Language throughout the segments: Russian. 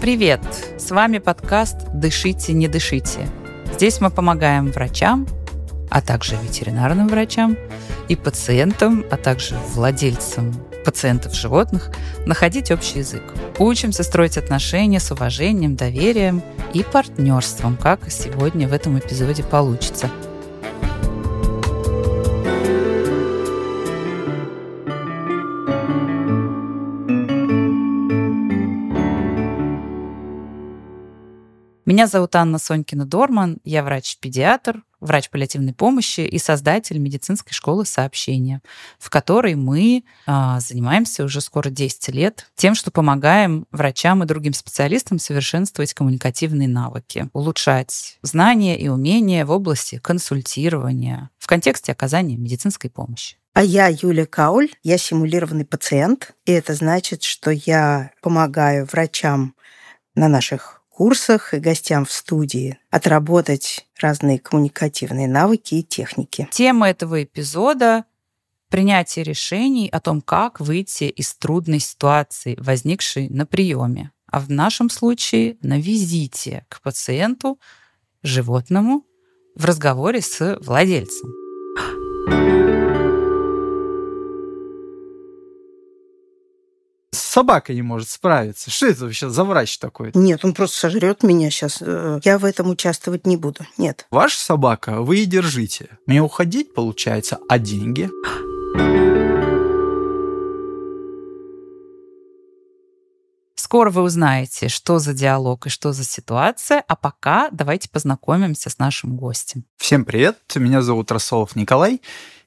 Привет! С вами подкаст «Дышите, не дышите». Здесь мы помогаем врачам, а также ветеринарным врачам и пациентам, а также владельцам пациентов животных находить общий язык. Учимся строить отношения с уважением, доверием и партнерством, как сегодня в этом эпизоде получится – Меня зовут Анна Сонькина-Дорман, я врач-педиатр, врач паллиативной помощи и создатель медицинской школы сообщения, в которой мы а, занимаемся уже скоро 10 лет тем, что помогаем врачам и другим специалистам совершенствовать коммуникативные навыки, улучшать знания и умения в области консультирования в контексте оказания медицинской помощи. А я Юлия Кауль, я симулированный пациент, и это значит, что я помогаю врачам на наших курсах и гостям в студии отработать разные коммуникативные навыки и техники. Тема этого эпизода принятие решений о том, как выйти из трудной ситуации, возникшей на приеме, а в нашем случае на визите к пациенту, животному, в разговоре с владельцем. Собака не может справиться. Что это вообще за врач такой? Нет, он просто сожрет меня сейчас. Э, я в этом участвовать не буду. Нет. Ваша собака, вы и держите. Мне уходить получается, а деньги? Скоро вы узнаете, что за диалог и что за ситуация, а пока давайте познакомимся с нашим гостем. Всем привет, меня зовут Расолов Николай,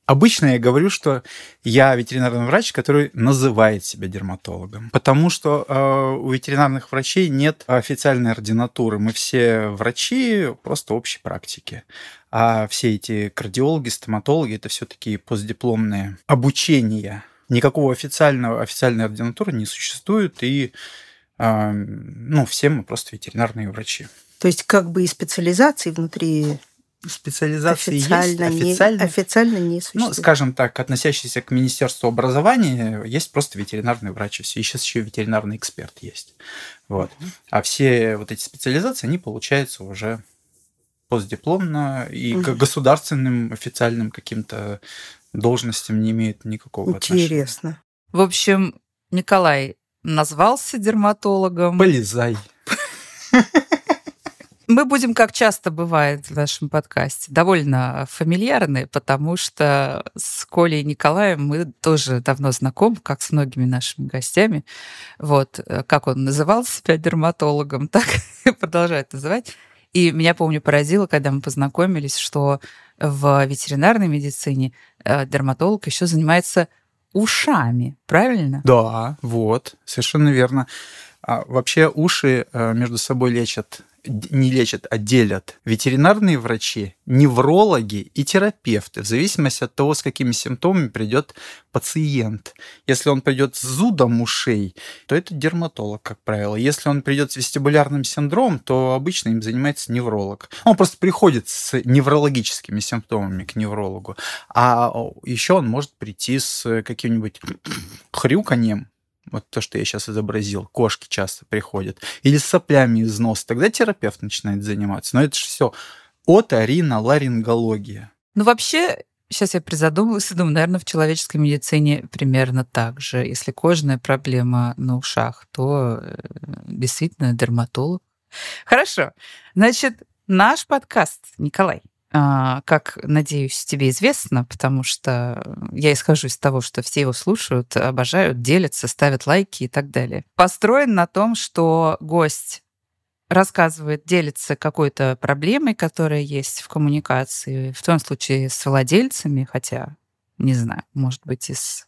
Обычно я говорю, что я ветеринарный врач, который называет себя дерматологом, потому что э, у ветеринарных врачей нет официальной ординатуры. Мы все врачи просто общей практики. А все эти кардиологи, стоматологи это все-таки постдипломные обучения. Никакого официального официальной ординатуры не существует, и э, ну, все мы просто ветеринарные врачи. То есть как бы и специализации внутри специализации официально есть, официально, не, официально не существует. Ну, скажем так, относящийся к Министерству образования, есть просто ветеринарный врач, и сейчас еще ветеринарный эксперт есть. Вот. А все вот эти специализации, они получаются уже постдипломно и к государственным официальным каким-то должностям не имеют никакого Интересно. отношения. Интересно. В общем, Николай назвался дерматологом. Полезай. Мы будем, как часто бывает в нашем подкасте, довольно фамильярны, потому что с Колей и Николаем мы тоже давно знакомы, как с многими нашими гостями. Вот, э, как он называл себя дерматологом, так и продолжает называть. И меня, помню, поразило, когда мы познакомились, что в ветеринарной медицине э, дерматолог еще занимается ушами, правильно? Да, вот, совершенно верно. А вообще уши э, между собой лечат не лечат, а делят ветеринарные врачи, неврологи и терапевты, в зависимости от того, с какими симптомами придет пациент. Если он придет с зудом ушей, то это дерматолог, как правило. Если он придет с вестибулярным синдромом, то обычно им занимается невролог. Он просто приходит с неврологическими симптомами к неврологу. А еще он может прийти с каким-нибудь хрюканьем, вот то, что я сейчас изобразил, кошки часто приходят, или с соплями из носа, тогда терапевт начинает заниматься. Но это же все оториноларингология. Ну, вообще, сейчас я призадумалась и думаю, наверное, в человеческой медицине примерно так же. Если кожная проблема на ушах, то э, действительно дерматолог. Хорошо. Значит, наш подкаст, Николай, как, надеюсь, тебе известно, потому что я исхожу из того, что все его слушают, обожают, делятся, ставят лайки и так далее. Построен на том, что гость рассказывает, делится какой-то проблемой, которая есть в коммуникации, в том случае с владельцами, хотя, не знаю, может быть, и с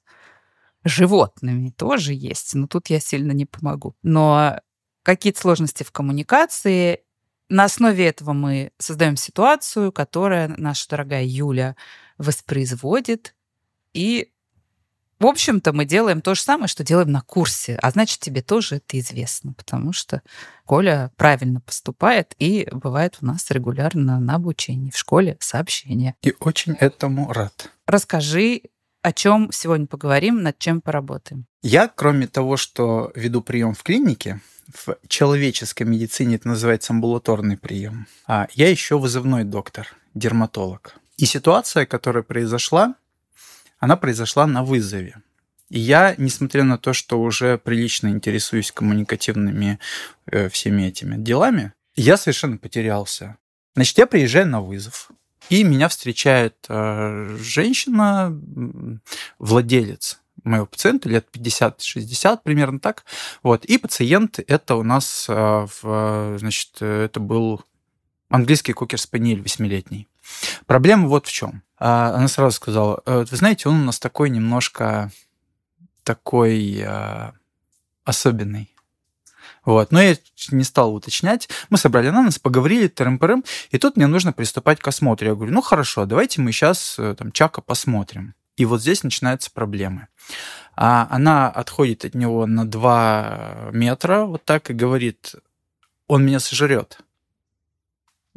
животными тоже есть, но тут я сильно не помогу. Но какие-то сложности в коммуникации, на основе этого мы создаем ситуацию, которая наша дорогая Юля воспроизводит и В общем-то, мы делаем то же самое, что делаем на курсе. А значит, тебе тоже это известно, потому что Коля правильно поступает и бывает у нас регулярно на обучении в школе сообщения. И очень этому рад. Расскажи, о чем сегодня поговорим, над чем поработаем. Я, кроме того, что веду прием в клинике, в человеческой медицине это называется амбулаторный прием, а я еще вызывной доктор, дерматолог. И ситуация, которая произошла, она произошла на вызове. И я, несмотря на то, что уже прилично интересуюсь коммуникативными э, всеми этими делами, я совершенно потерялся. Значит, я приезжаю на вызов, и меня встречает э, женщина, владелец моего пациента, лет 50-60, примерно так. Вот. И пациент это у нас, э, в, значит, это был английский кокер-спаниель восьмилетний. Проблема вот в чем. А, она сразу сказала, «Э, вы знаете, он у нас такой немножко такой особенный. Вот. Но я не стал уточнять. Мы собрали на нас, поговорили, трым-пырым, и тут мне нужно приступать к осмотру. Я говорю, ну хорошо, давайте мы сейчас э, там Чака посмотрим. И вот здесь начинаются проблемы. А она отходит от него на 2 метра вот так и говорит, он меня сожрет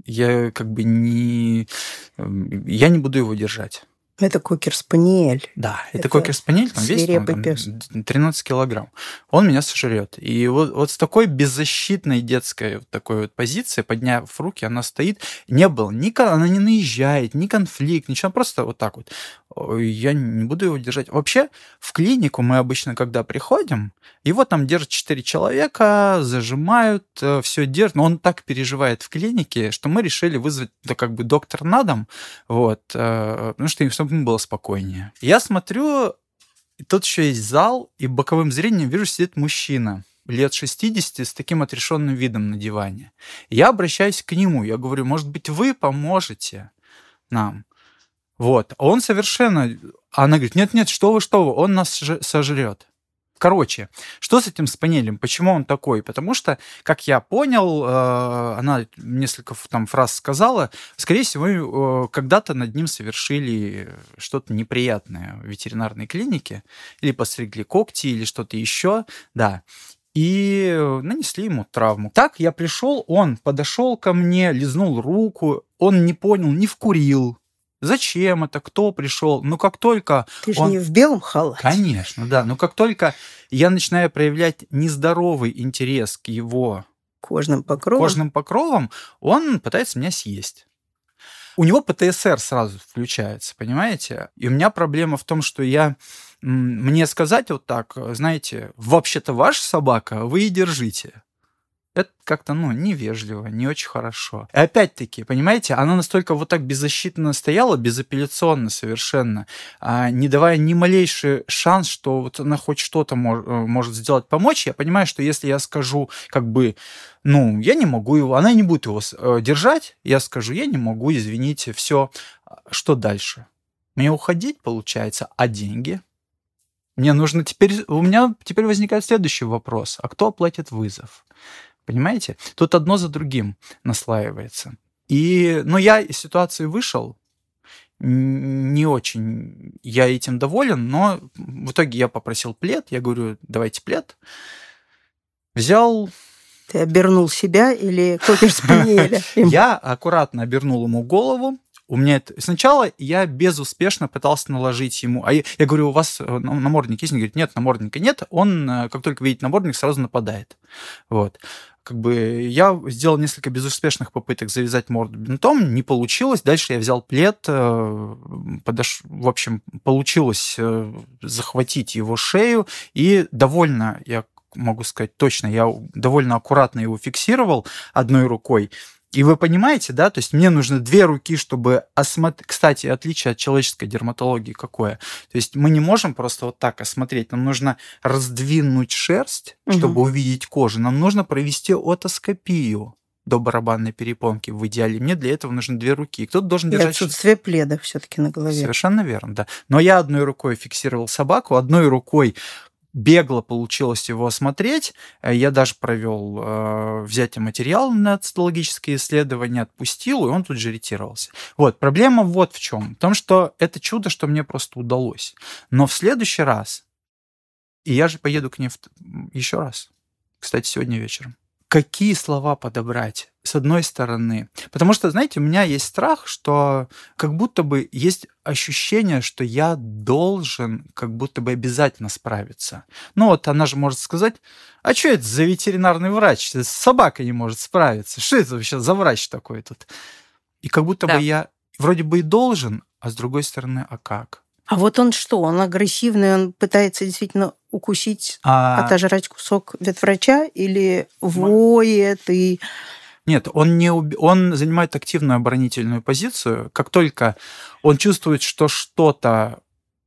я как бы не... Эм, я не буду его держать. Это кокер-спаниель. Да, это, это кокер-спаниель, там весит он, там, 13 килограмм. Он меня сожрет. И вот, вот с такой беззащитной детской вот такой вот позиции, подняв руки, она стоит. Не было, ни, она не наезжает, ни конфликт, ничего, просто вот так вот. Я не буду его держать. Вообще, в клинику мы обычно, когда приходим, его там держат 4 человека, зажимают, э, все держат. Но он так переживает в клинике, что мы решили вызвать да, как бы доктор на дом, вот, э, потому что чтобы ему было спокойнее. Я смотрю, и тут еще есть зал, и боковым зрением вижу, сидит мужчина лет 60 с таким отрешенным видом на диване. Я обращаюсь к нему, я говорю, может быть, вы поможете нам? Вот. Он совершенно... Она говорит, нет-нет, что вы, что вы, он нас сожрет. Короче, что с этим спанелем? Почему он такой? Потому что, как я понял, э, она несколько там фраз сказала, скорее всего, э, когда-то над ним совершили что-то неприятное в ветеринарной клинике, или постригли когти, или что-то еще, да и нанесли ему травму. Так я пришел, он подошел ко мне, лизнул руку, он не понял, не вкурил, Зачем это? Кто пришел? Ну, как только... Ты же он... не в белом халате. Конечно, да. Но как только я начинаю проявлять нездоровый интерес к его кожным покровам, кожным покровам он пытается меня съесть. У него ПТСР сразу включается, понимаете? И у меня проблема в том, что я мне сказать вот так, знаете, вообще-то ваша собака, вы и держите это как-то, ну, невежливо, не очень хорошо. И опять-таки, понимаете, она настолько вот так беззащитно стояла, безапелляционно совершенно, а, не давая ни малейший шанс, что вот она хоть что-то мож, э, может сделать, помочь. Я понимаю, что если я скажу, как бы, ну, я не могу его, она не будет его э, держать, я скажу, я не могу, извините, все. Что дальше? Мне уходить, получается, а деньги? Мне нужно теперь... У меня теперь возникает следующий вопрос. А кто оплатит вызов? Понимаете? Тут одно за другим наслаивается. И, ну, я из ситуации вышел, не очень я этим доволен, но в итоге я попросил плед, я говорю, давайте плед. Взял... Ты обернул себя или кокер спаниеля? Я аккуратно обернул ему голову, у меня это... Сначала я безуспешно пытался наложить ему... А я, я говорю, у вас э, намордник есть? Он говорит, нет, намордника нет. Он, э, как только видит намордник, сразу нападает. Вот как бы я сделал несколько безуспешных попыток завязать морду бинтом, не получилось. Дальше я взял плед, э, подош... в общем, получилось э, захватить его шею, и довольно, я могу сказать точно, я довольно аккуратно его фиксировал одной рукой, и вы понимаете, да, то есть мне нужны две руки, чтобы осмотреть. Кстати, отличие от человеческой дерматологии какое? То есть мы не можем просто вот так осмотреть. Нам нужно раздвинуть шерсть, чтобы угу. увидеть кожу. Нам нужно провести отоскопию до барабанной перепонки в идеале. Мне для этого нужны две руки. Кто-то должен держать... И отсутствие пледа все таки на голове. Совершенно верно, да. Но я одной рукой фиксировал собаку, одной рукой бегло получилось его осмотреть. Э, я даже провел э, взятие материала на цитологические исследования, отпустил, и он тут же ретировался. Вот, проблема вот в чем. В том, что это чудо, что мне просто удалось. Но в следующий раз, и я же поеду к ней в... еще раз, кстати, сегодня вечером, какие слова подобрать? с одной стороны. Потому что, знаете, у меня есть страх, что как будто бы есть ощущение, что я должен как будто бы обязательно справиться. Ну вот она же может сказать, а что это за ветеринарный врач? Собака не может справиться. Что это вообще за врач такой тут? И как будто да. бы я вроде бы и должен, а с другой стороны, а как? А вот он что? Он агрессивный, он пытается действительно укусить, а... отожрать кусок ветврача или воет и... Нет, он, не уб... он занимает активную оборонительную позицию. Как только он чувствует, что что-то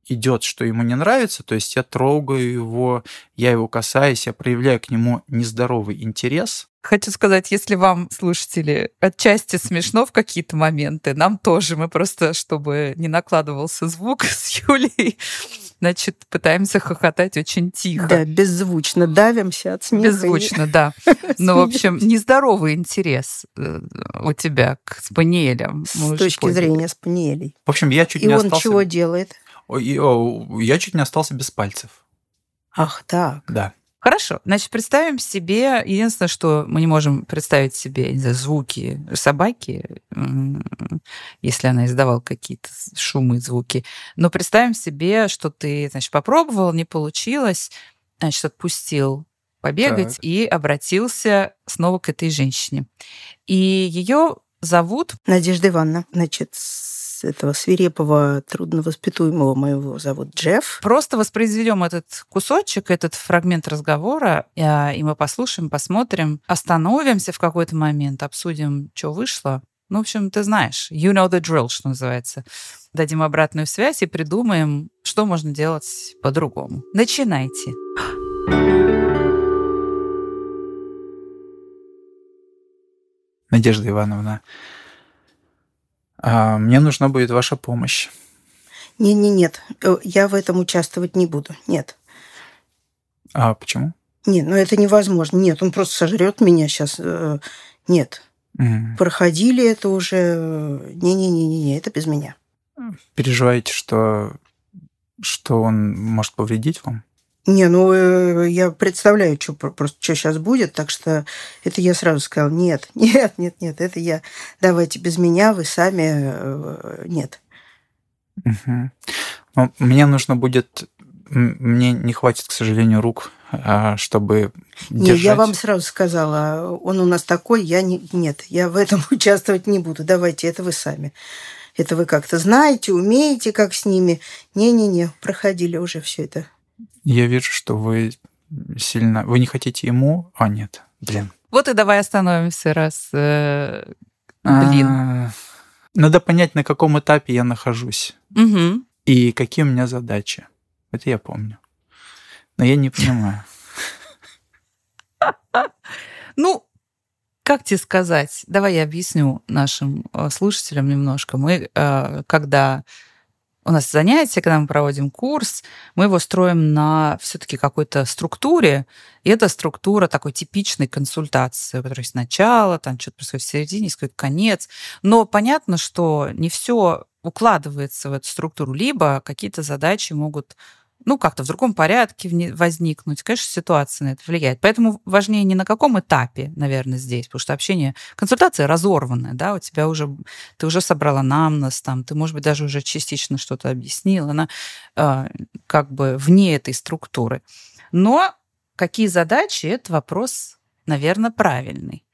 идет, что ему не нравится, то есть я трогаю его, я его касаюсь, я проявляю к нему нездоровый интерес. Хочу сказать, если вам, слушатели, отчасти смешно в какие-то моменты, нам тоже, мы просто, чтобы не накладывался звук с Юлей, значит, пытаемся хохотать очень тихо. Да, беззвучно давимся от смеха. Беззвучно, да. Ну, в общем, нездоровый интерес э, у тебя к спаниелям. С точки зрения спаниелей. В общем, я чуть И не он остался... чего делает? Я чуть не остался без пальцев. Ах так. Да. Хорошо, значит, представим себе, единственное, что мы не можем представить себе не знаю, звуки собаки, если она издавала какие-то шумы, звуки, но представим себе, что ты, значит, попробовал, не получилось, значит, отпустил побегать так. и обратился снова к этой женщине. И ее зовут... Надежда Ивановна. Значит, этого свирепого, трудновоспитуемого моего зовут Джефф. Просто воспроизведем этот кусочек, этот фрагмент разговора, а, и мы послушаем, посмотрим, остановимся в какой-то момент, обсудим, что вышло. Ну, в общем, ты знаешь, you know the drill, что называется. Дадим обратную связь и придумаем, что можно делать по-другому. Начинайте. Надежда Ивановна, мне нужна будет ваша помощь. Не, не, нет, э, я в этом участвовать не буду. Нет. А почему? Нет, ну это невозможно. Нет, он просто сожрет меня сейчас. Э, нет. Mm. Проходили это уже. Не-не-не-не, это без меня. Переживаете, что что он может повредить вам? Не, ну э, я представляю, что просто что сейчас будет, так что это я сразу сказала, нет, нет, нет, нет, это я, давайте без меня, вы сами, э, нет. Угу. Ну, мне нужно будет, мне не хватит, к сожалению, рук, а, чтобы не, держать. я вам сразу сказала, он у нас такой, я не, нет, я в этом участвовать не буду, давайте, это вы сами. Это вы как-то знаете, умеете, как с ними. Не-не-не, проходили уже все это. Я вижу, что вы сильно... Вы не хотите ему? А, нет. Блин. Вот и давай остановимся, раз... Э, блин. А, надо понять, на каком этапе я нахожусь. Угу. И какие у меня задачи. Это я помню. Но я не понимаю. Ну, как тебе сказать? Давай я объясню нашим э, слушателям немножко. Мы, э, когда у нас занятия, когда мы проводим курс, мы его строим на все-таки какой-то структуре, и эта структура такой типичной консультации, у которой есть начало, там что-то происходит в середине, есть какой-то конец. Но понятно, что не все укладывается в эту структуру, либо какие-то задачи могут ну, как-то в другом порядке возникнуть. Конечно, ситуация на это влияет. Поэтому важнее не на каком этапе, наверное, здесь, потому что общение, консультация разорванная, да, у тебя уже, ты уже собрала намнос, там, ты, может быть, даже уже частично что-то объяснила, она э, как бы вне этой структуры. Но какие задачи, это вопрос, наверное, правильный.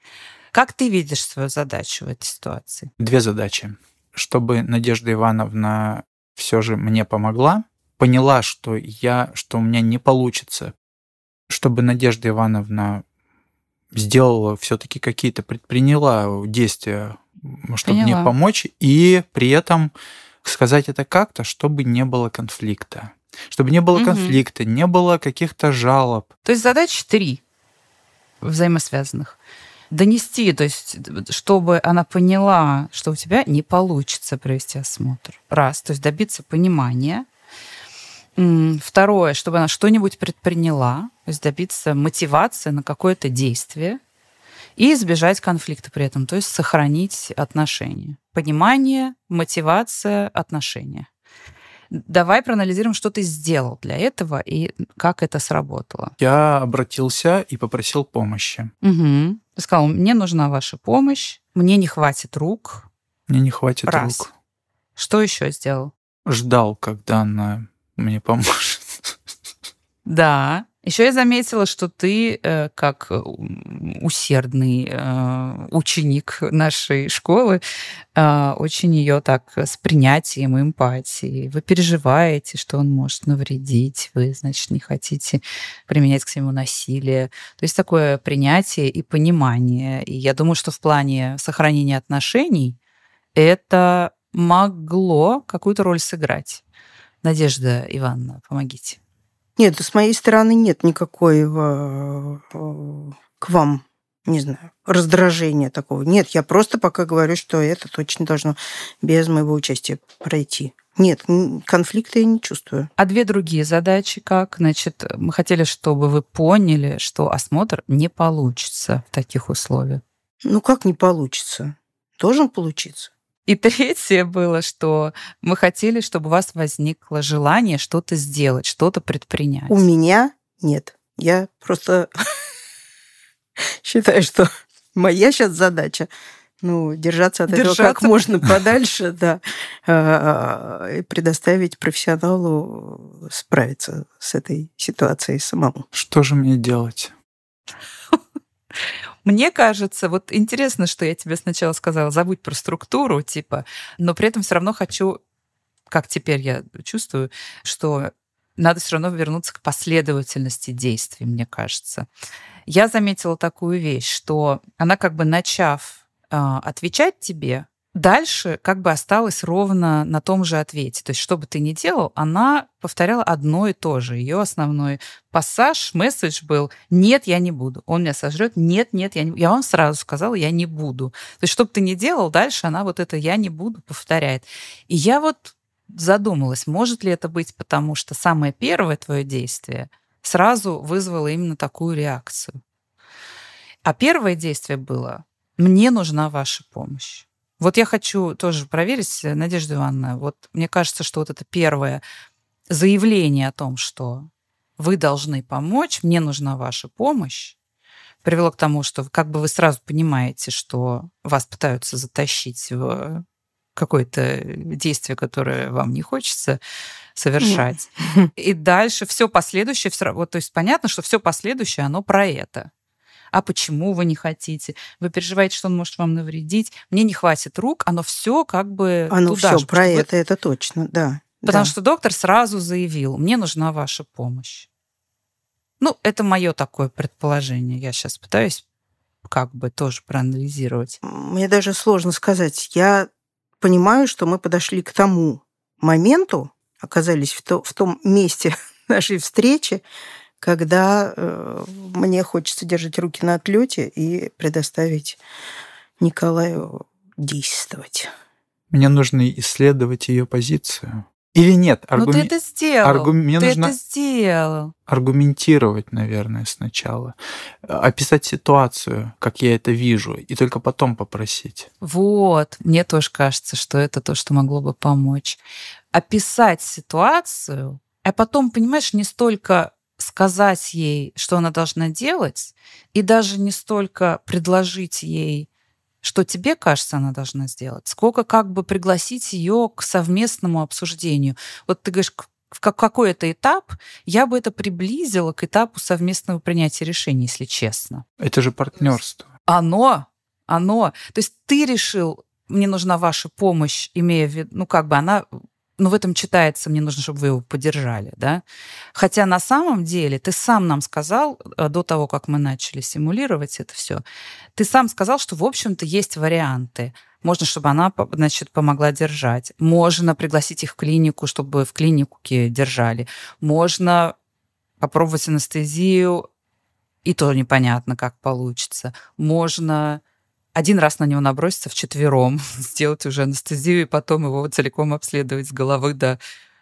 Как ты видишь свою задачу в этой ситуации? Две задачи. Чтобы Надежда Ивановна все же мне помогла, поняла, что я, что у меня не получится, чтобы Надежда Ивановна сделала все-таки какие-то, предприняла действия, чтобы Поняла. мне помочь, и при этом сказать это как-то, чтобы не было конфликта. Чтобы не было угу. конфликта, не было каких-то жалоб. То есть задач три взаимосвязанных. Донести, то есть, чтобы она поняла, что у тебя не получится провести осмотр. Раз, то есть добиться понимания Второе, чтобы она что-нибудь предприняла, то есть добиться мотивации на какое-то действие и избежать конфликта при этом, то есть сохранить отношения. Понимание, мотивация, отношения. Давай проанализируем, что ты сделал для этого и как это сработало. Я обратился и попросил помощи. Угу. Ты сказал, мне нужна ваша помощь, мне не хватит рук. Мне не хватит Раз. рук. Что еще сделал? Ждал, когда она мне поможет. Да. Еще я заметила, что ты, э, как э, усердный э, ученик нашей школы, очень ее так с принятием и эмпатией. Вы переживаете, что он может навредить, вы, значит, не хотите применять к всему насилие. То есть такое принятие и понимание. И я думаю, что в плане сохранения отношений это могло какую-то роль сыграть. Надежда Ивановна, помогите. Нет, с моей стороны нет никакого э, к вам, не знаю, раздражения такого. Нет, я просто пока говорю, что это точно должно без моего участия пройти. Нет, конфликта я не чувствую. А две другие задачи как? Значит, мы хотели, чтобы вы поняли, что осмотр не получится в таких условиях. Ну как не получится? Должен получиться. И третье было, что мы хотели, чтобы у вас возникло желание что-то сделать, что-то предпринять. У меня нет. Я просто считаю, что моя сейчас задача ну, держаться от держаться. этого как можно подальше, да, а, и предоставить профессионалу справиться с этой ситуацией самому. Что же мне делать? Мне кажется, вот интересно, что я тебе сначала сказала, забудь про структуру, типа, но при этом все равно хочу, как теперь я чувствую, что надо все равно вернуться к последовательности действий, мне кажется. Я заметила такую вещь, что она как бы начав э, отвечать тебе, Дальше как бы осталась ровно на том же ответе. То есть, что бы ты ни делал, она повторяла одно и то же. Ее основной пассаж, месседж был «нет, я не буду». Он меня сожрет «нет, нет, я не буду». Я вам сразу сказала «я не буду». То есть, что бы ты ни делал, дальше она вот это «я не буду» повторяет. И я вот задумалась, может ли это быть потому, что самое первое твое действие сразу вызвало именно такую реакцию. А первое действие было «мне нужна ваша помощь». Вот я хочу тоже проверить, Надежда Ивановна, вот мне кажется, что вот это первое заявление о том, что вы должны помочь, мне нужна ваша помощь, привело к тому, что как бы вы сразу понимаете, что вас пытаются затащить в какое-то действие, которое вам не хочется совершать. И дальше все последующее, вот, то есть понятно, что все последующее, оно про это а почему вы не хотите, вы переживаете, что он может вам навредить, мне не хватит рук, оно все как бы оно туда все же, про это, это точно, да. Потому да. что доктор сразу заявил, мне нужна ваша помощь. Ну, это мое такое предположение. Я сейчас пытаюсь как бы тоже проанализировать. Мне даже сложно сказать. Я понимаю, что мы подошли к тому моменту, оказались в, то, в том месте нашей встречи, когда э, мне хочется держать руки на отлете и предоставить Николаю действовать. Мне нужно исследовать ее позицию. Или нет? Аргуми... Ну, ты это сделал. Аргу... Мне ты нужно это сделал. Аргументировать, наверное, сначала. Описать ситуацию, как я это вижу, и только потом попросить. Вот. Мне тоже кажется, что это то, что могло бы помочь. Описать ситуацию, а потом, понимаешь, не столько сказать ей, что она должна делать, и даже не столько предложить ей, что тебе кажется, она должна сделать, сколько как бы пригласить ее к совместному обсуждению. Вот ты говоришь, в какой-то этап я бы это приблизила к этапу совместного принятия решений, если честно. Это же партнерство. Оно, оно. То есть ты решил, мне нужна ваша помощь, имея в виду, ну как бы она но в этом читается, мне нужно, чтобы вы его поддержали, да. Хотя на самом деле ты сам нам сказал, э, до того, как мы начали симулировать это все, ты сам сказал, что, в общем-то, есть варианты. Можно, чтобы она, значит, помогла держать. Можно пригласить их в клинику, чтобы в клинике держали. Можно попробовать анестезию, и то непонятно, как получится. Можно один раз на него наброситься в четвером, сделать уже анестезию и потом его целиком обследовать с головы до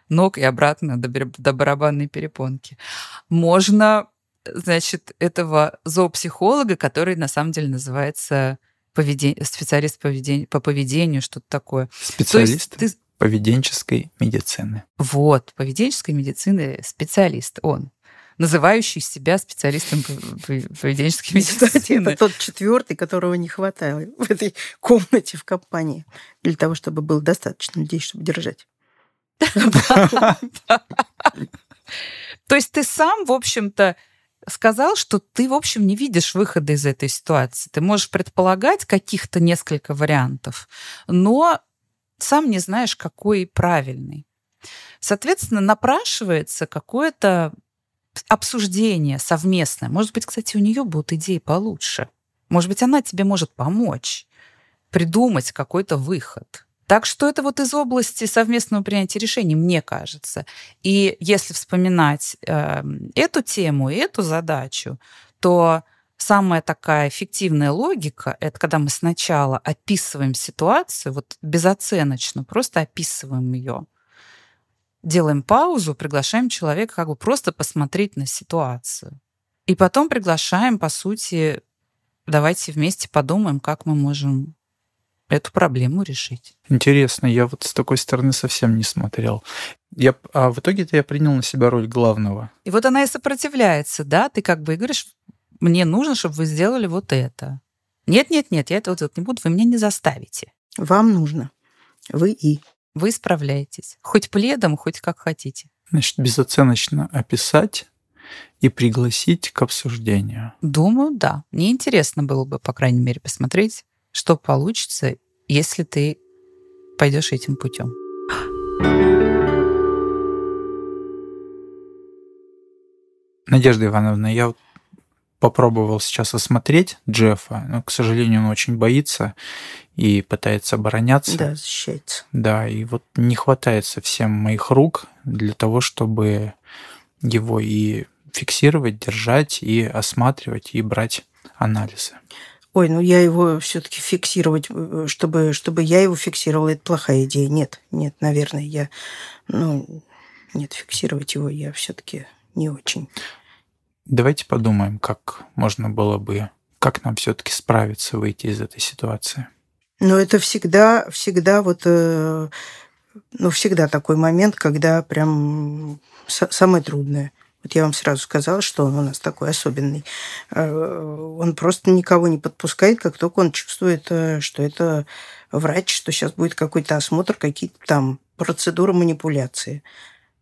ног и обратно до, до барабанной перепонки. Можно, значит, этого зоопсихолога, который на самом деле называется поведение, специалист поведения, по поведению, что-то такое. Специалист ты... поведенческой медицины. Вот, поведенческой медицины специалист он называющий себя специалистом поведенческой медицины. Это тот четвертый, которого не хватало в этой комнате в компании для того, чтобы было достаточно людей, чтобы держать. То есть ты сам, в общем-то, сказал, что ты, в общем, не видишь выхода из этой ситуации. Ты можешь предполагать каких-то несколько вариантов, но сам не знаешь, какой правильный. Соответственно, напрашивается какое-то обсуждение совместное. Может быть, кстати, у нее будут идеи получше. Может быть, она тебе может помочь придумать какой-то выход. Так что это вот из области совместного принятия решений, мне кажется. И если вспоминать э, эту тему и эту задачу, то самая такая эффективная логика — это когда мы сначала описываем ситуацию, вот безоценочно, просто описываем ее, делаем паузу, приглашаем человека как бы просто посмотреть на ситуацию. И потом приглашаем, по сути, давайте вместе подумаем, как мы можем эту проблему решить. Интересно, я вот с такой стороны совсем не смотрел. Я, а в итоге-то я принял на себя роль главного. И вот она и сопротивляется, да? Ты как бы говоришь, мне нужно, чтобы вы сделали вот это. Нет, нет, нет, я это вот не буду, вы меня не заставите. Вам нужно. Вы и. Вы справляетесь. Хоть пледом, хоть как хотите. Значит, безоценочно описать и пригласить к обсуждению. Думаю, да. Мне интересно было бы, по крайней мере, посмотреть, что получится, если ты пойдешь этим путем. Надежда Ивановна, я попробовал сейчас осмотреть Джеффа, но, к сожалению, он очень боится и пытается обороняться. Да, защищается. Да, и вот не хватает совсем моих рук для того, чтобы его и фиксировать, держать, и осматривать, и брать анализы. Ой, ну я его все-таки фиксировать, э, чтобы, чтобы я его фиксировала, это плохая идея. Нет, нет, наверное, я, ну, нет, фиксировать его я все-таки не очень. Давайте подумаем, как можно было бы, как нам все-таки справиться, выйти из этой ситуации. Ну, это всегда, всегда вот, э, ну, всегда такой момент, когда прям самое трудное. Вот я вам сразу сказала, что он у нас такой особенный. Э, он просто никого не подпускает, как только он чувствует, э, что это врач, что сейчас будет какой-то осмотр, какие-то там процедуры манипуляции.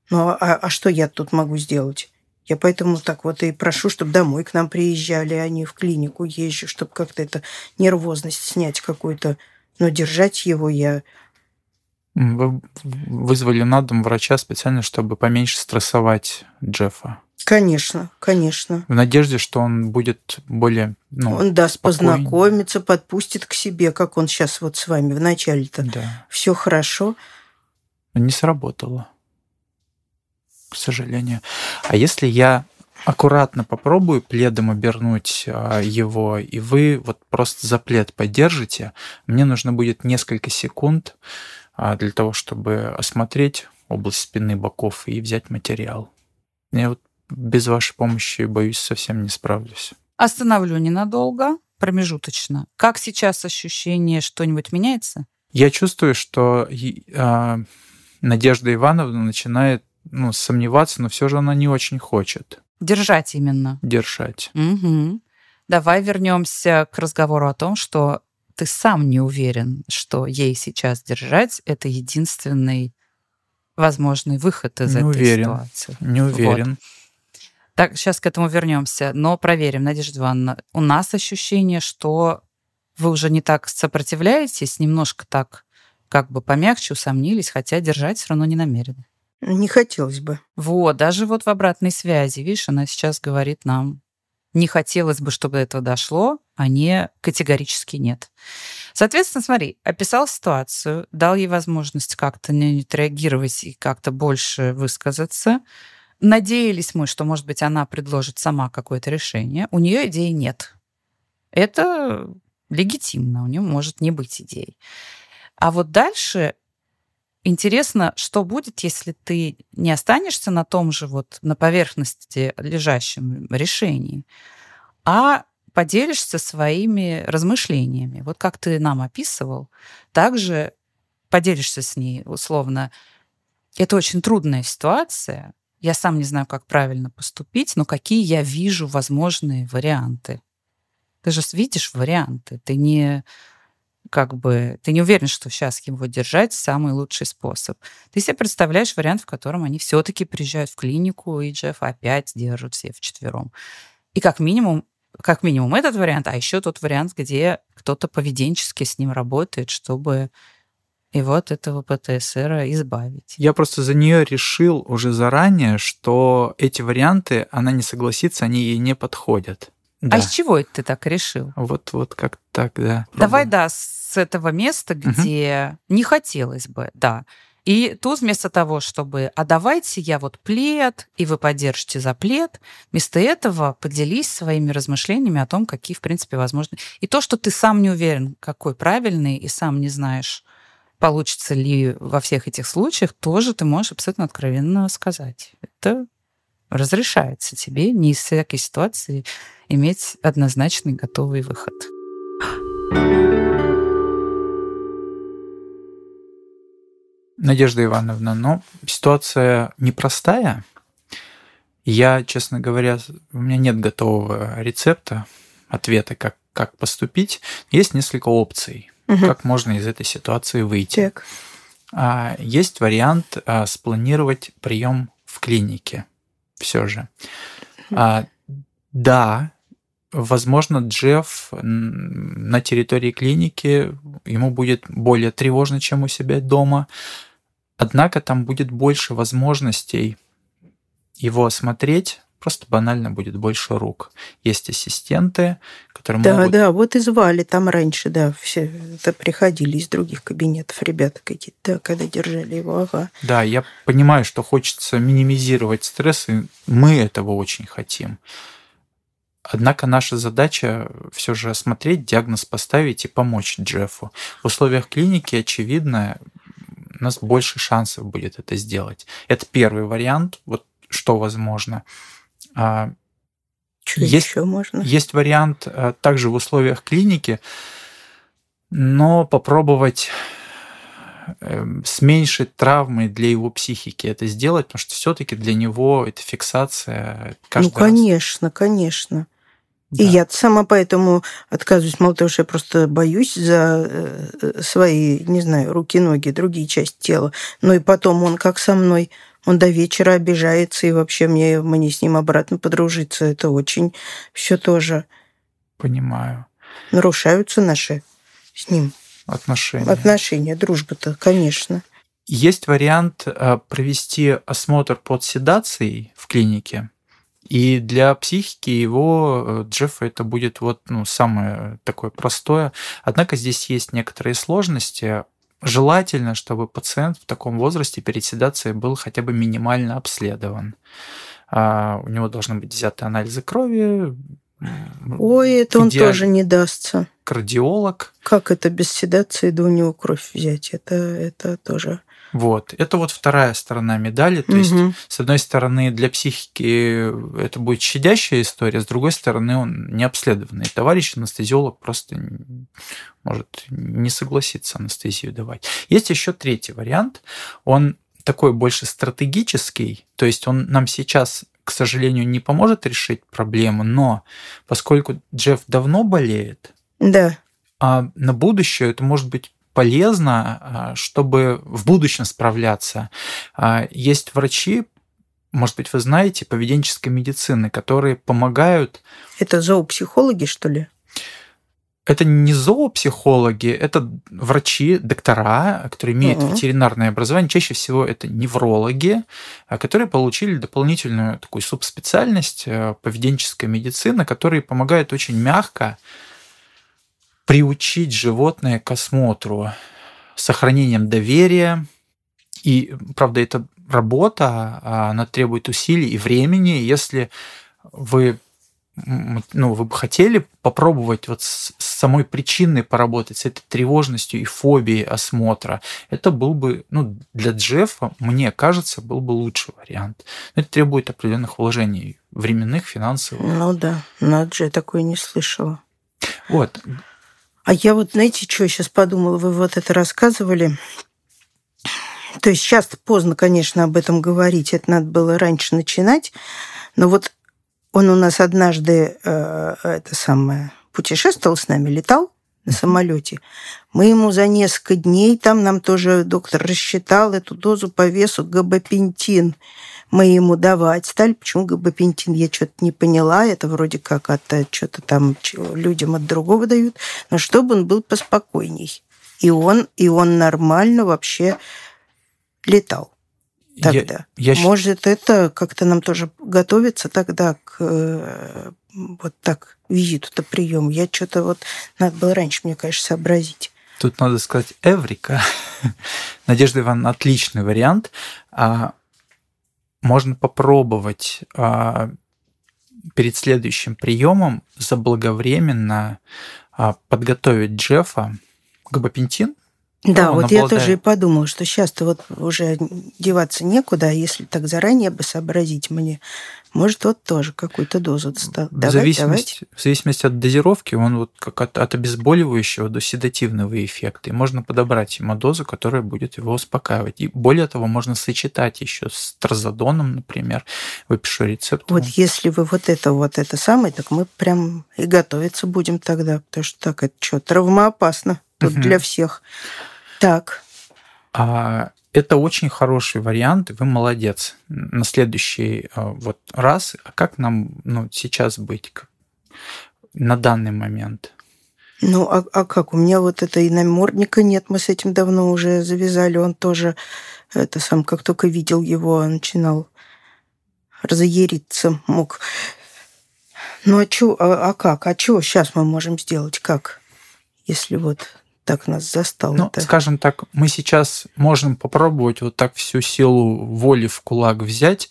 Ну, а, а что я тут могу сделать? Я поэтому так вот и прошу, чтобы домой к нам приезжали, а не в клинику езжу, чтобы как-то это нервозность снять какую-то. Но держать его я вы вызвали на дом врача специально, чтобы поменьше стрессовать Джеффа. Конечно, конечно. В надежде, что он будет более ну, Он даст спокойнее. познакомиться, подпустит к себе, как он сейчас вот с вами в начале-то. Да. Все хорошо. Не сработало, к сожалению. А если я аккуратно попробую пледом обернуть а, его, и вы вот просто за плед поддержите, мне нужно будет несколько секунд, а, для того, чтобы осмотреть область спины, боков и взять материал. Я вот без вашей помощи, боюсь, совсем не справлюсь. Остановлю ненадолго, промежуточно. Как сейчас ощущение, что-нибудь меняется? Я чувствую, что э, Надежда Ивановна начинает ну, сомневаться, но все же она не очень хочет. Держать именно. Держать. Угу. Давай вернемся к разговору о том, что ты сам не уверен, что ей сейчас держать это единственный возможный выход из не этой уверен. ситуации. Не уверен. Вот. Так, сейчас к этому вернемся, но проверим, Надежда Ивановна. У нас ощущение, что вы уже не так сопротивляетесь, немножко так как бы помягче усомнились, хотя держать все равно не намерены. Не хотелось бы. Вот, даже вот в обратной связи, видишь, она сейчас говорит нам, не хотелось бы, чтобы этого дошло, а не категорически нет. Соответственно, смотри, описал ситуацию, дал ей возможность как-то не реагировать и как-то больше высказаться. Надеялись мы, что, может быть, она предложит сама какое-то решение. У нее идеи нет. Это легитимно, у нее может не быть идей. А вот дальше интересно, что будет, если ты не останешься на том же вот на поверхности лежащем решении, а поделишься своими размышлениями. Вот как ты нам описывал, также поделишься с ней условно. Это очень трудная ситуация. Я сам не знаю, как правильно поступить, но какие я вижу возможные варианты. Ты же видишь варианты. Ты не как бы ты не уверен, что сейчас его держать самый лучший способ. Ты себе представляешь вариант, в котором они все-таки приезжают в клинику, и Джефф опять держат все вчетвером. И как минимум, как минимум этот вариант, а еще тот вариант, где кто-то поведенчески с ним работает, чтобы его от этого ПТСР избавить. Я просто за нее решил уже заранее, что эти варианты, она не согласится, они ей не подходят. Да. А с чего это ты так решил? Вот, вот как так, да. Давай, да, с этого места, где угу. не хотелось бы, да. И тут вместо того, чтобы «а давайте я вот плед, и вы поддержите за плед», вместо этого поделись своими размышлениями о том, какие, в принципе, возможны. И то, что ты сам не уверен, какой правильный, и сам не знаешь, получится ли во всех этих случаях, тоже ты можешь абсолютно откровенно сказать. Это разрешается тебе не из всякой ситуации иметь однозначный готовый выход. Надежда Ивановна, но ситуация непростая. Я, честно говоря, у меня нет готового рецепта, ответа, как, как поступить. Есть несколько опций, угу. как можно из этой ситуации выйти. Так. А, есть вариант а, спланировать прием в клинике все же. А, да, возможно, Джефф на территории клиники ему будет более тревожно, чем у себя дома. Однако там будет больше возможностей его осмотреть, просто банально будет больше рук. Есть ассистенты, которые да, могут... Да, да, вот и звали там раньше, да, все это приходили из других кабинетов ребята какие-то, да, когда держали его, ага. Да, я понимаю, что хочется минимизировать стресс, и мы этого очень хотим. Однако наша задача все же осмотреть, диагноз поставить и помочь Джеффу. В условиях клиники, очевидно, у нас больше шансов будет это сделать. Это первый вариант, вот что возможно. А, что есть, еще можно? Есть вариант а, также в условиях клиники, но попробовать эм, с меньшей травмой для его психики это сделать, потому что все-таки для него это фиксация каждый Ну, конечно, раз. конечно. Да. И я сама поэтому отказываюсь. Мало того, что я просто боюсь за э, свои, не знаю, руки, ноги, другие части тела. Но и потом он как со мной он до вечера обижается, и вообще мне, мне с ним обратно подружиться. Это очень все тоже... Понимаю. Нарушаются наши с ним отношения. Отношения, дружба-то, конечно. Есть вариант э, провести осмотр под седацией в клинике. И для психики его э, Джеффа это будет вот ну, самое такое простое. Однако здесь есть некоторые сложности. Желательно, чтобы пациент в таком возрасте перед седацией был хотя бы минимально обследован. А, у него должны быть взяты анализы крови. Ой, это он тоже не дастся. Кардиолог. Как это без седации, да у него кровь взять? Это, это тоже вот. Это вот вторая сторона медали. То угу. есть, с одной стороны, для психики это будет щадящая история, с другой стороны, он не обследованный. Товарищ анестезиолог просто может не согласиться анестезию давать. Есть еще третий вариант. Он такой больше стратегический, то есть он нам сейчас к сожалению, не поможет решить проблему, но поскольку Джефф давно болеет, да. а на будущее это может быть полезно, а, чтобы в будущем справляться. А, есть врачи, может быть, вы знаете, поведенческой медицины, которые помогают... Это зоопсихологи, что ли? Это не зоопсихологи, это врачи, доктора, которые имеют uh-huh. ветеринарное образование. Чаще всего это неврологи, а, которые получили дополнительную такую субспециальность э, поведенческая медицина, которые помогают очень мягко приучить животное к осмотру сохранением доверия. И, правда, эта работа, а, она требует усилий и времени. Если вы ну, вы бы хотели попробовать вот с, с самой причиной поработать, с этой тревожностью и фобией осмотра, это был бы, ну, для Джеффа, мне кажется, был бы лучший вариант. Но это требует определенных вложений временных, финансовых. Ну да, но Джей такое не слышала. Вот. А я вот, знаете, что я сейчас подумала, вы вот это рассказывали. То есть сейчас поздно, конечно, об этом говорить, это надо было раньше начинать, но вот он у нас однажды э, это самое путешествовал с нами, летал на самолете. Мы ему за несколько дней, там нам тоже доктор рассчитал эту дозу по весу габапентин. Мы ему давать стали. Почему габапентин, я что-то не поняла. Это вроде как от э, что-то там людям от другого дают. Но чтобы он был поспокойней. И он, и он нормально вообще летал тогда. Я, я... Может, это как-то нам тоже готовиться тогда к э, вот так визиту-то прием. Я что-то вот надо было раньше, мне, конечно, сообразить. Тут надо сказать Эврика. Надежда Ивановна, отличный вариант. А, можно попробовать а, перед следующим приемом заблаговременно а, подготовить Джеффа габапентин, да, вот я тоже и подумала, что сейчас-то вот уже деваться некуда, а если так заранее бы сообразить мне, может, вот тоже какую-то дозу давать, в, зависимости, давать. в зависимости от дозировки, он вот как от, от обезболивающего до седативного эффекта. И можно подобрать ему дозу, которая будет его успокаивать. И более того, можно сочетать еще с тразодоном, например. Выпишу рецепт. Вот если вы вот это вот это самое, так мы прям и готовиться будем тогда, потому что так это что, травмоопасно тут угу. для всех. Так. А это очень хороший вариант, вы молодец. На следующий а, вот раз, а как нам ну, сейчас быть на данный момент? Ну, а, а как? У меня вот это и намордника нет, мы с этим давно уже завязали. Он тоже, это сам, как только видел его, начинал разъяриться мог. Ну, а чё, а, а как? А что сейчас мы можем сделать? Как? Если вот так нас застал. Ну, скажем так, мы сейчас можем попробовать вот так всю силу воли в кулак взять.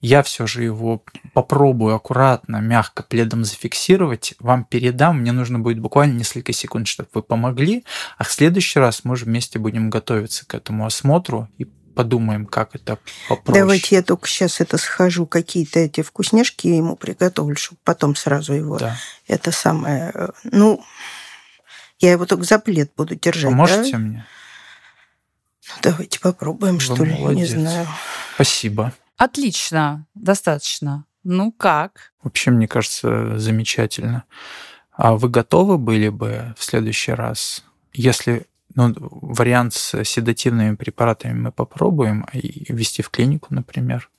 Я все же его попробую аккуратно, мягко пледом зафиксировать, вам передам. Мне нужно будет буквально несколько секунд, чтобы вы помогли. А в следующий раз мы уже вместе будем готовиться к этому осмотру и подумаем, как это попроще. Давайте я только сейчас это схожу, какие-то эти вкусняшки ему приготовлю, чтобы потом сразу его да. это самое... Э, ну, я его только за плед буду держать. Поможете да? мне? Ну, давайте попробуем, Вы что молодец. ли, не знаю. Спасибо. Отлично, достаточно. Ну как? Вообще, мне кажется, замечательно. А вы готовы были бы в следующий раз, если ну, вариант с седативными препаратами мы попробуем, и ввести в клинику, например?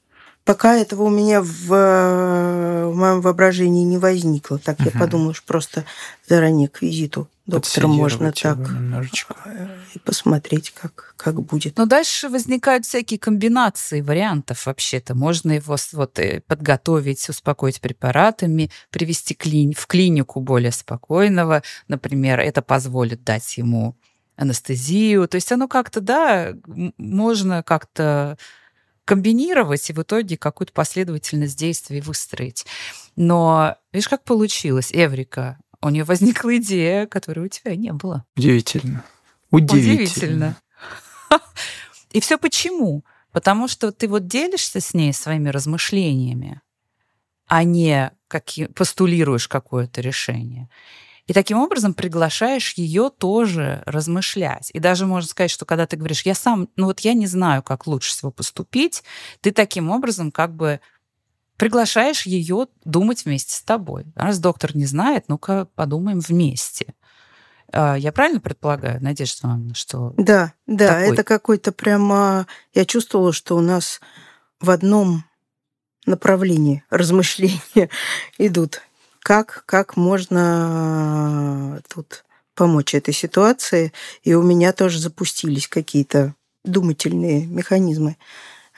Пока этого у меня в, в моем воображении не возникло. Так угу. я подумала, что просто заранее к визиту доктора можно так э, и посмотреть, как, как будет. Но дальше возникают всякие комбинации вариантов вообще-то. Можно его вот э, подготовить, успокоить препаратами, привести клини в клинику более спокойного. Например, это позволит дать ему анестезию. То есть оно как-то, да, можно как-то комбинировать и в итоге какую-то последовательность действий выстроить. Но видишь, как получилось, Эврика, у нее возникла идея, которой у тебя не было. Удивительно. Удивительно. Удивительно. И все почему? Потому что ты вот делишься с ней своими размышлениями, а не какие, постулируешь какое-то решение. И таким образом приглашаешь ее тоже размышлять. И даже можно сказать, что когда ты говоришь, я сам, ну вот я не знаю, как лучше всего поступить, ты таким образом как бы приглашаешь ее думать вместе с тобой. Раз доктор не знает, ну-ка подумаем вместе. А, я правильно предполагаю, Надежда Ивановна, что... Да, да, такой... это какой-то прямо... Я чувствовала, что у нас в одном направлении размышления идут как, как можно тут помочь этой ситуации. И у меня тоже запустились какие-то думательные механизмы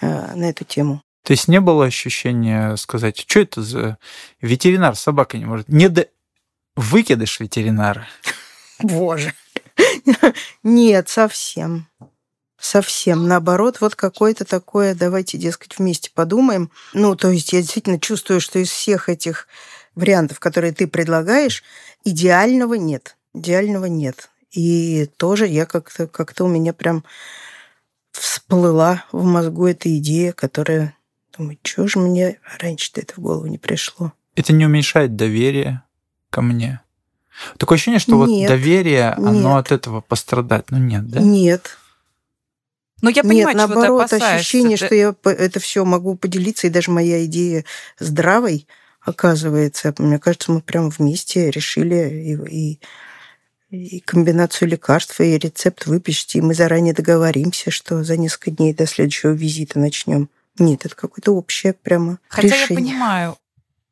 э, на эту тему. То есть не было ощущения сказать, что это за ветеринар, собака не может. Не до... Выкидыш ветеринара. Боже. Нет, совсем. Совсем наоборот, вот какое-то такое, давайте, дескать, вместе подумаем. Ну, то есть я действительно чувствую, что из всех этих вариантов, которые ты предлагаешь, идеального нет. Идеального нет. И тоже я как-то как у меня прям всплыла в мозгу эта идея, которая... Думаю, что же мне раньше-то это в голову не пришло? Это не уменьшает доверие ко мне? Такое ощущение, что нет, вот доверие, оно нет. от этого пострадать. Ну нет, да? Нет. Но я понимаю, Нет, наоборот, ощущение, ты... что я это все могу поделиться, и даже моя идея здравой оказывается. Мне кажется, мы прям вместе решили и, и и комбинацию лекарств, и рецепт выпишите, и мы заранее договоримся, что за несколько дней до следующего визита начнем. Нет, это какое-то общее прямо Хотя решение. я понимаю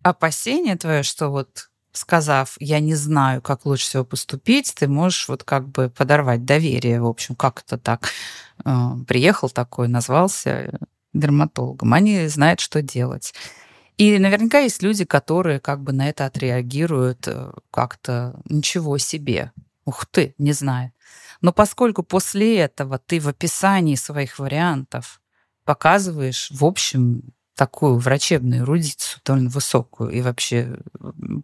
опасение твое, что вот сказав, я не знаю, как лучше всего поступить, ты можешь вот как бы подорвать доверие, в общем, как это так. Э, приехал такой, назвался дерматологом, они знают, что делать. И наверняка есть люди, которые как бы на это отреагируют э, как-то ничего себе. Ух ты, не знаю. Но поскольку после этого ты в описании своих вариантов показываешь, в общем, такую врачебную эрудицию, довольно высокую, и вообще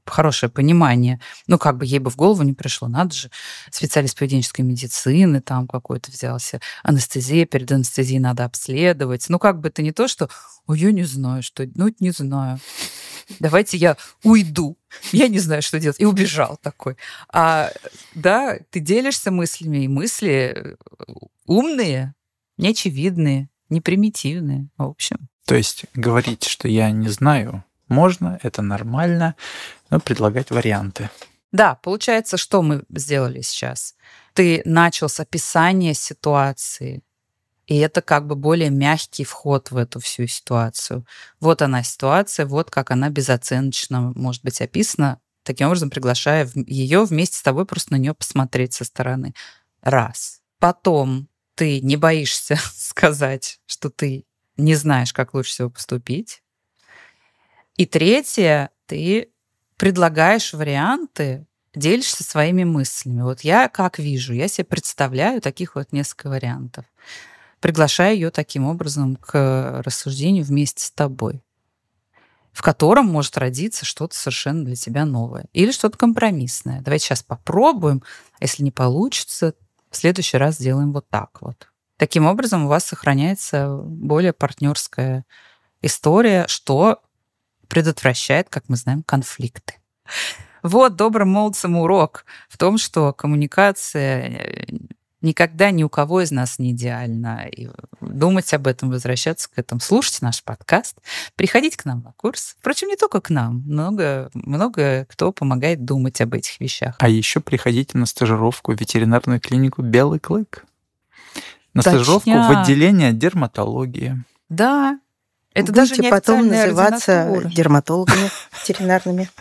хорошее понимание. Ну, как бы ей бы в голову не пришло. Надо же, специалист поведенческой медицины там какой-то взялся, анестезия, перед анестезией надо обследовать. Ну, как бы это не то, что, ой, я не знаю, что... Ну, не знаю. Давайте я уйду. Я не знаю, что делать. И убежал такой. А, да, ты делишься мыслями, и мысли умные, неочевидные, непримитивные, в общем. То есть говорить, что я не знаю, можно, это нормально, но предлагать варианты. Да, получается, что мы сделали сейчас? Ты начал с описания ситуации, и это как бы более мягкий вход в эту всю ситуацию. Вот она ситуация, вот как она безоценочно может быть описана, таким образом приглашая ее вместе с тобой просто на нее посмотреть со стороны. Раз. Потом ты не боишься сказать, что ты не знаешь, как лучше всего поступить. И третье, ты предлагаешь варианты, делишься своими мыслями. Вот я как вижу, я себе представляю таких вот несколько вариантов. Приглашаю ее таким образом к рассуждению вместе с тобой, в котором может родиться что-то совершенно для тебя новое или что-то компромиссное. Давайте сейчас попробуем. Если не получится, в следующий раз сделаем вот так вот. Таким образом, у вас сохраняется более партнерская история, что предотвращает, как мы знаем, конфликты. Вот добрым молодцам урок в том, что коммуникация э, никогда ни у кого из нас не идеальна. И думать об этом, возвращаться к этому, слушать наш подкаст, приходить к нам на курс. Впрочем, не только к нам. Много, много кто помогает думать об этих вещах. А еще приходите на стажировку в ветеринарную клинику «Белый клык» на Точняк. стажировку в отделение дерматологии. Да. Это будете даже не потом называться дерматологами ветеринарными.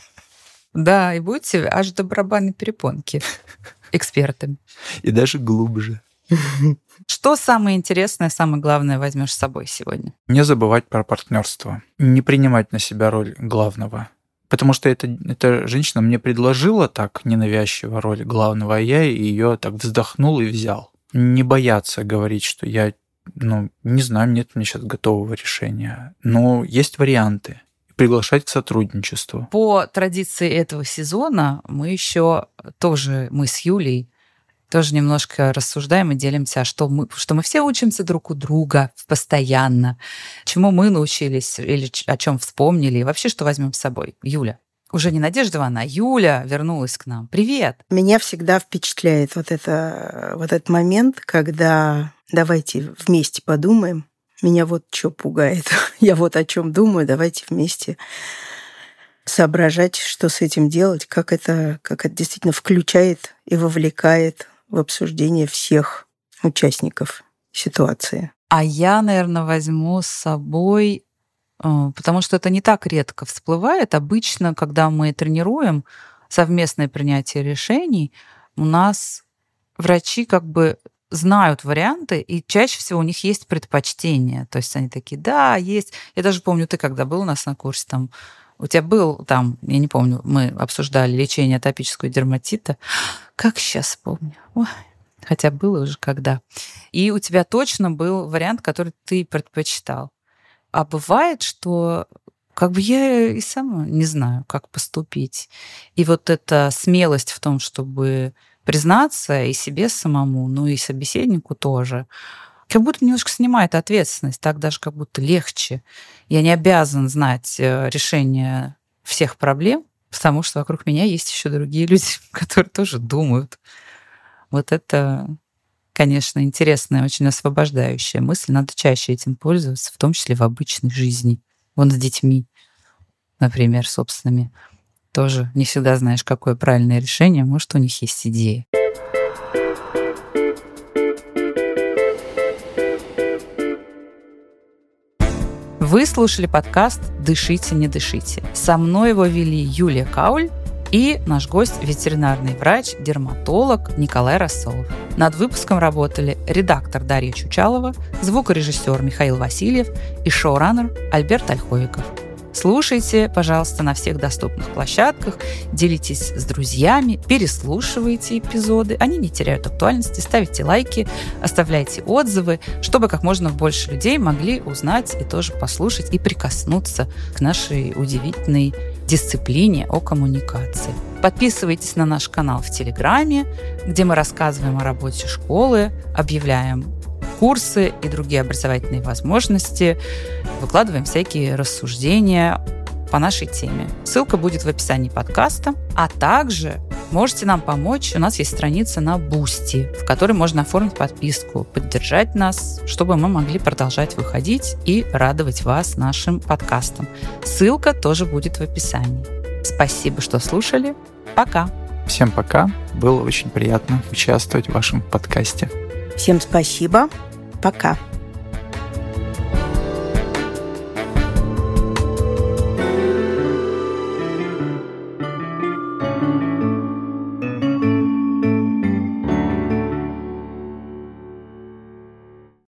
Да, и будете аж до барабанной перепонки экспертами. И даже глубже. Что самое интересное, самое главное возьмешь с собой сегодня? Не забывать про партнерство. Не принимать на себя роль главного. Потому что эта, эта женщина мне предложила так ненавязчиво роль главного, а я ее так вздохнул и взял не бояться говорить, что я, ну, не знаю, нет у меня сейчас готового решения. Но есть варианты. Приглашать к сотрудничеству. По традиции этого сезона мы еще тоже, мы с Юлей, тоже немножко рассуждаем и делимся, что мы, что мы все учимся друг у друга постоянно, чему мы научились или о чем вспомнили, и вообще что возьмем с собой. Юля уже не Надежда Ивановна, а Юля вернулась к нам. Привет! Меня всегда впечатляет вот, это, вот этот момент, когда давайте вместе подумаем. Меня вот что пугает. Я вот о чем думаю, давайте вместе соображать, что с этим делать, как это, как это действительно включает и вовлекает в обсуждение всех участников ситуации. А я, наверное, возьму с собой а, потому что это не так редко всплывает. Обычно, когда мы тренируем совместное принятие решений, у нас врачи как бы знают варианты, и чаще всего у них есть предпочтения. То есть они такие, да, есть. Я даже помню, ты когда был у нас на курсе, там, у тебя был там, я не помню, мы обсуждали лечение атопического дерматита. Как сейчас помню. Ой, хотя было уже когда. И у тебя точно был вариант, который ты предпочитал. А бывает, что как бы я и сама не знаю, как поступить. И вот эта смелость в том, чтобы признаться и себе самому, ну и собеседнику тоже, как будто немножко снимает ответственность, так даже как будто легче. Я не обязан знать э, решение всех проблем, потому что вокруг меня есть еще другие люди, которые тоже думают. Вот это, конечно, интересная, очень освобождающая мысль. Надо чаще этим пользоваться, в том числе в обычной жизни. Вон с детьми, например, собственными. Тоже не всегда знаешь, какое правильное решение. Может, у них есть идеи. Вы слушали подкаст «Дышите, не дышите». Со мной его вели Юлия Кауль и наш гость – ветеринарный врач, дерматолог Николай Рассолов. Над выпуском работали редактор Дарья Чучалова, звукорежиссер Михаил Васильев и шоураннер Альберт Ольховиков. Слушайте, пожалуйста, на всех доступных площадках, делитесь с друзьями, переслушивайте эпизоды, они не теряют актуальности, ставите лайки, оставляйте отзывы, чтобы как можно больше людей могли узнать и тоже послушать и прикоснуться к нашей удивительной дисциплине о коммуникации. Подписывайтесь на наш канал в Телеграме, где мы рассказываем о работе школы, объявляем курсы и другие образовательные возможности, выкладываем всякие рассуждения по нашей теме. Ссылка будет в описании подкаста, а также можете нам помочь. У нас есть страница на Бусти, в которой можно оформить подписку, поддержать нас, чтобы мы могли продолжать выходить и радовать вас нашим подкастом. Ссылка тоже будет в описании. Спасибо, что слушали. Пока. Всем пока. Было очень приятно участвовать в вашем подкасте. Всем спасибо. Пока.